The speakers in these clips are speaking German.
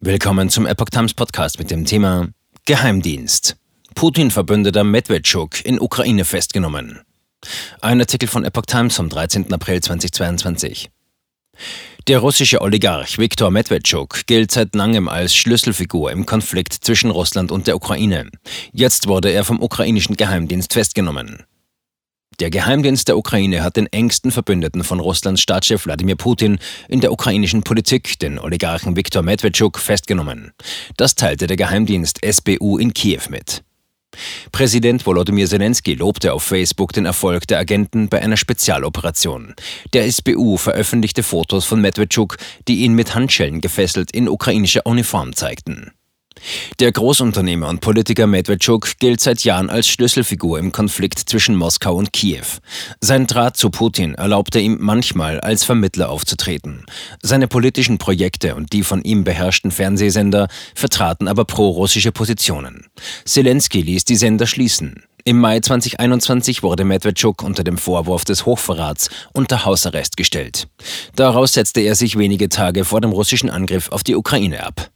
Willkommen zum Epoch Times Podcast mit dem Thema Geheimdienst. Putin-Verbündeter Medvedchuk in Ukraine festgenommen. Ein Artikel von Epoch Times vom 13. April 2022. Der russische Oligarch Viktor Medvedchuk gilt seit langem als Schlüsselfigur im Konflikt zwischen Russland und der Ukraine. Jetzt wurde er vom ukrainischen Geheimdienst festgenommen. Der Geheimdienst der Ukraine hat den engsten Verbündeten von Russlands Staatschef Wladimir Putin in der ukrainischen Politik, den Oligarchen Viktor Medvedchuk, festgenommen. Das teilte der Geheimdienst SBU in Kiew mit. Präsident Volodymyr Zelensky lobte auf Facebook den Erfolg der Agenten bei einer Spezialoperation. Der SBU veröffentlichte Fotos von Medvedchuk, die ihn mit Handschellen gefesselt in ukrainischer Uniform zeigten. Der Großunternehmer und Politiker Medvedchuk gilt seit Jahren als Schlüsselfigur im Konflikt zwischen Moskau und Kiew. Sein Draht zu Putin erlaubte ihm manchmal als Vermittler aufzutreten. Seine politischen Projekte und die von ihm beherrschten Fernsehsender vertraten aber pro-russische Positionen. Zelensky ließ die Sender schließen. Im Mai 2021 wurde Medvedchuk unter dem Vorwurf des Hochverrats unter Hausarrest gestellt. Daraus setzte er sich wenige Tage vor dem russischen Angriff auf die Ukraine ab.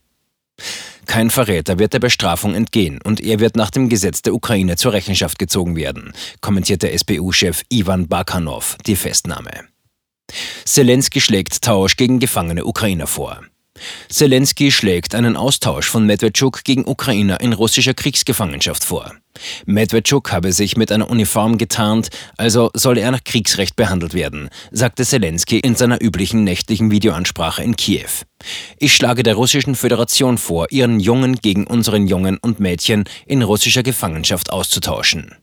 Kein Verräter wird der Bestrafung entgehen und er wird nach dem Gesetz der Ukraine zur Rechenschaft gezogen werden, kommentierte SPU-Chef Ivan Bakanov die Festnahme. Zelensky schlägt Tausch gegen gefangene Ukrainer vor. Zelensky schlägt einen Austausch von Medvedchuk gegen Ukrainer in russischer Kriegsgefangenschaft vor. Medvedchuk habe sich mit einer Uniform getarnt, also solle er nach Kriegsrecht behandelt werden, sagte Zelensky in seiner üblichen nächtlichen Videoansprache in Kiew. Ich schlage der russischen Föderation vor, ihren Jungen gegen unseren Jungen und Mädchen in russischer Gefangenschaft auszutauschen.